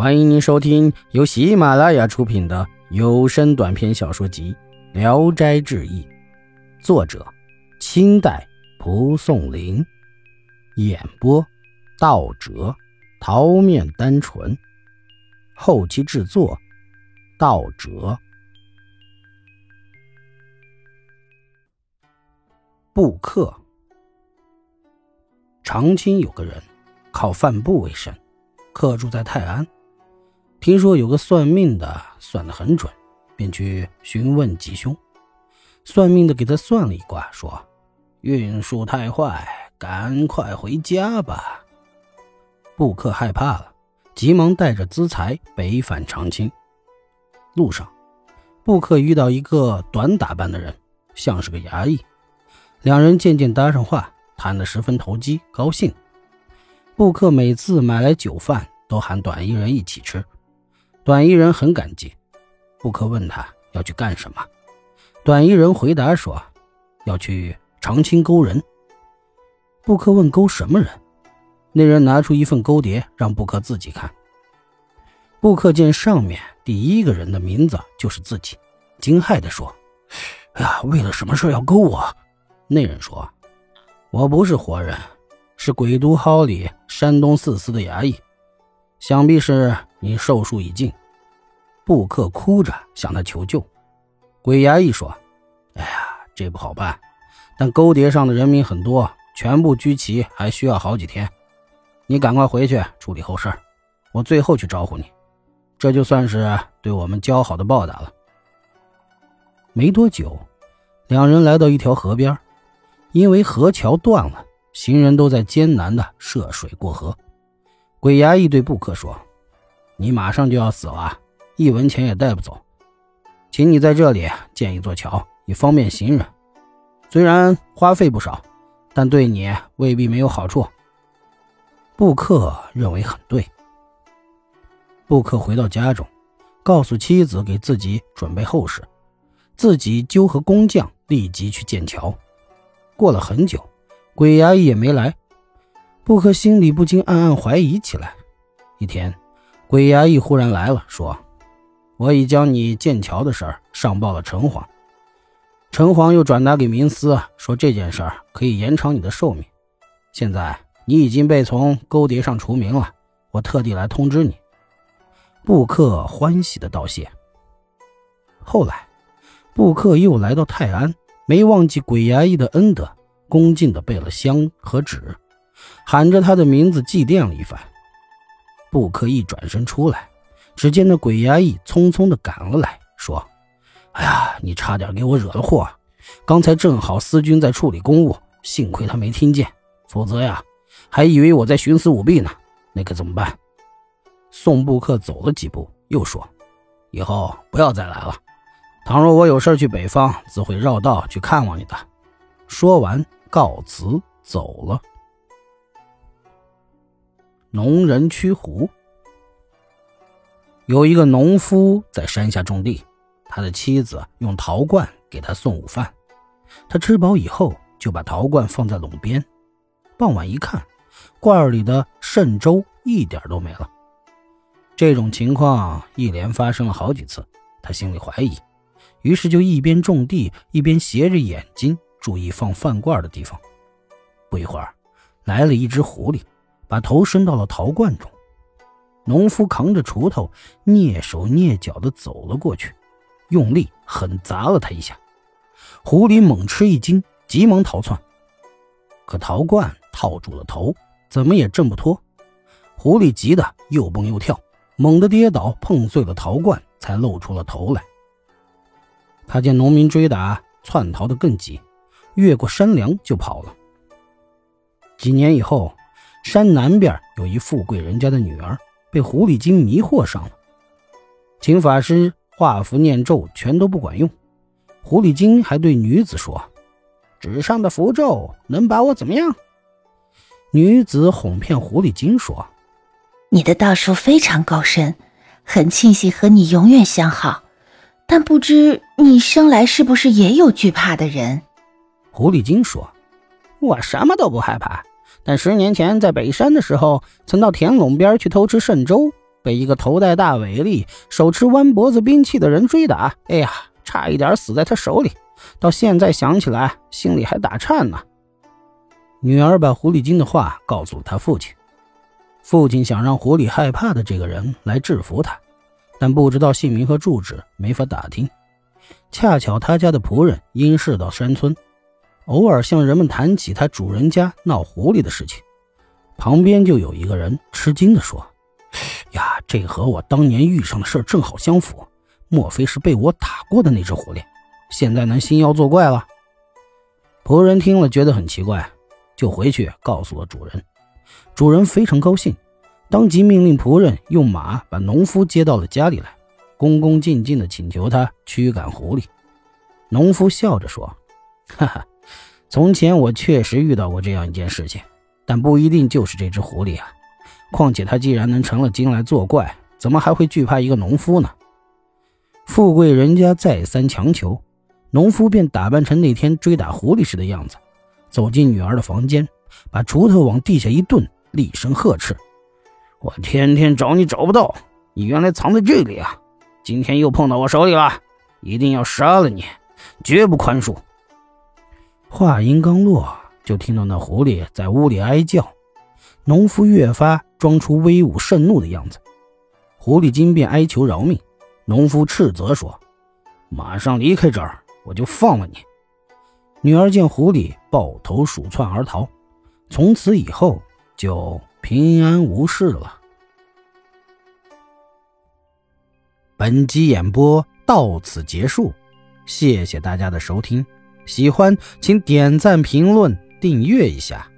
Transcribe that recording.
欢迎您收听由喜马拉雅出品的有声短篇小说集《聊斋志异》，作者：清代蒲松龄，演播：道哲、桃面单纯，后期制作：道哲。布克，长清有个人靠贩布为生，客住在泰安。听说有个算命的算得很准，便去询问吉凶。算命的给他算了一卦，说：“运数太坏，赶快回家吧。”布克害怕了，急忙带着资财北返长青。路上，布克遇到一个短打扮的人，像是个衙役。两人渐渐搭上话，谈得十分投机，高兴。布克每次买来酒饭，都喊短衣人一起吃。短衣人很感激，布克问他要去干什么，短衣人回答说要去长青勾人。布克问勾什么人，那人拿出一份勾碟让布克自己看。布克见上面第一个人的名字就是自己，惊骇地说：“哎呀，为了什么事要勾我？”那人说：“我不是活人，是鬼都蒿里山东四司的衙役，想必是。”你寿数已尽，布克哭着向他求救。鬼衙役说：“哎呀，这不好办，但勾碟上的人名很多，全部聚齐还需要好几天。你赶快回去处理后事，我最后去招呼你，这就算是对我们交好的报答了。”没多久，两人来到一条河边，因为河桥断了，行人都在艰难地涉水过河。鬼衙役对布克说。你马上就要死了，一文钱也带不走，请你在这里建一座桥，以方便行人。虽然花费不少，但对你未必没有好处。布克认为很对。布克回到家中，告诉妻子给自己准备后事，自己纠合工匠立即去建桥。过了很久，鬼衙役也没来，布克心里不禁暗暗怀疑起来。一天。鬼衙役忽然来了，说：“我已将你建桥的事儿上报了城隍，城隍又转达给民司，说这件事儿可以延长你的寿命。现在你已经被从勾碟上除名了，我特地来通知你。”布克欢喜的道谢。后来，布克又来到泰安，没忘记鬼衙役的恩德，恭敬的备了香和纸，喊着他的名字祭奠了一番。布克一转身出来，只见那鬼衙役匆匆地赶了来，说：“哎呀，你差点给我惹了祸！刚才正好司军在处理公务，幸亏他没听见，否则呀，还以为我在徇私舞弊呢。那可怎么办？”宋布克走了几步，又说：“以后不要再来了。倘若我有事去北方，自会绕道去看望你的。”说完，告辞走了。农人驱狐。有一个农夫在山下种地，他的妻子用陶罐给他送午饭。他吃饱以后，就把陶罐放在垄边。傍晚一看，罐里的肾粥一点都没了。这种情况一连发生了好几次，他心里怀疑，于是就一边种地，一边斜着眼睛注意放饭罐的地方。不一会儿，来了一只狐狸。把头伸到了陶罐中，农夫扛着锄头，蹑手蹑脚地走了过去，用力狠砸了他一下。狐狸猛吃一惊，急忙逃窜，可陶罐套住了头，怎么也挣不脱。狐狸急得又蹦又跳，猛地跌倒，碰碎了陶罐，才露出了头来。他见农民追打，窜逃得更急，越过山梁就跑了。几年以后。山南边有一富贵人家的女儿被狐狸精迷惑上了，请法师画符念咒全都不管用。狐狸精还对女子说：“纸上的符咒能把我怎么样？”女子哄骗狐狸精说：“你的道术非常高深，很庆幸和你永远相好，但不知你生来是不是也有惧怕的人？”狐狸精说：“我什么都不害怕。”但十年前在北山的时候，曾到田垄边去偷吃渗粥，被一个头戴大尾笠、手持弯脖子兵器的人追打，哎呀，差一点死在他手里。到现在想起来，心里还打颤呢。女儿把狐狸精的话告诉了他父亲，父亲想让狐狸害怕的这个人来制服他，但不知道姓名和住址，没法打听。恰巧他家的仆人因事到山村，偶尔向人们谈起他主人家闹狐狸的事情，旁边就有一个人吃惊地说。呀，这和我当年遇上的事正好相符，莫非是被我打过的那只狐狸？现在能兴妖作怪了？仆人听了觉得很奇怪，就回去告诉了主人。主人非常高兴，当即命令仆人用马把农夫接到了家里来，恭恭敬敬地请求他驱赶狐狸。农夫笑着说：“哈哈，从前我确实遇到过这样一件事情，但不一定就是这只狐狸啊。”况且他既然能成了精来作怪，怎么还会惧怕一个农夫呢？富贵人家再三强求，农夫便打扮成那天追打狐狸时的样子，走进女儿的房间，把锄头往地下一顿，厉声呵斥：“我天天找你找不到，你原来藏在这里啊！今天又碰到我手里了，一定要杀了你，绝不宽恕！”话音刚落，就听到那狐狸在屋里哀叫。农夫越发装出威武盛怒的样子，狐狸精便哀求饶命。农夫斥责说：“马上离开这儿，我就放了你。”女儿见狐狸抱头鼠窜而逃，从此以后就平安无事了。本集演播到此结束，谢谢大家的收听，喜欢请点赞、评论、订阅一下。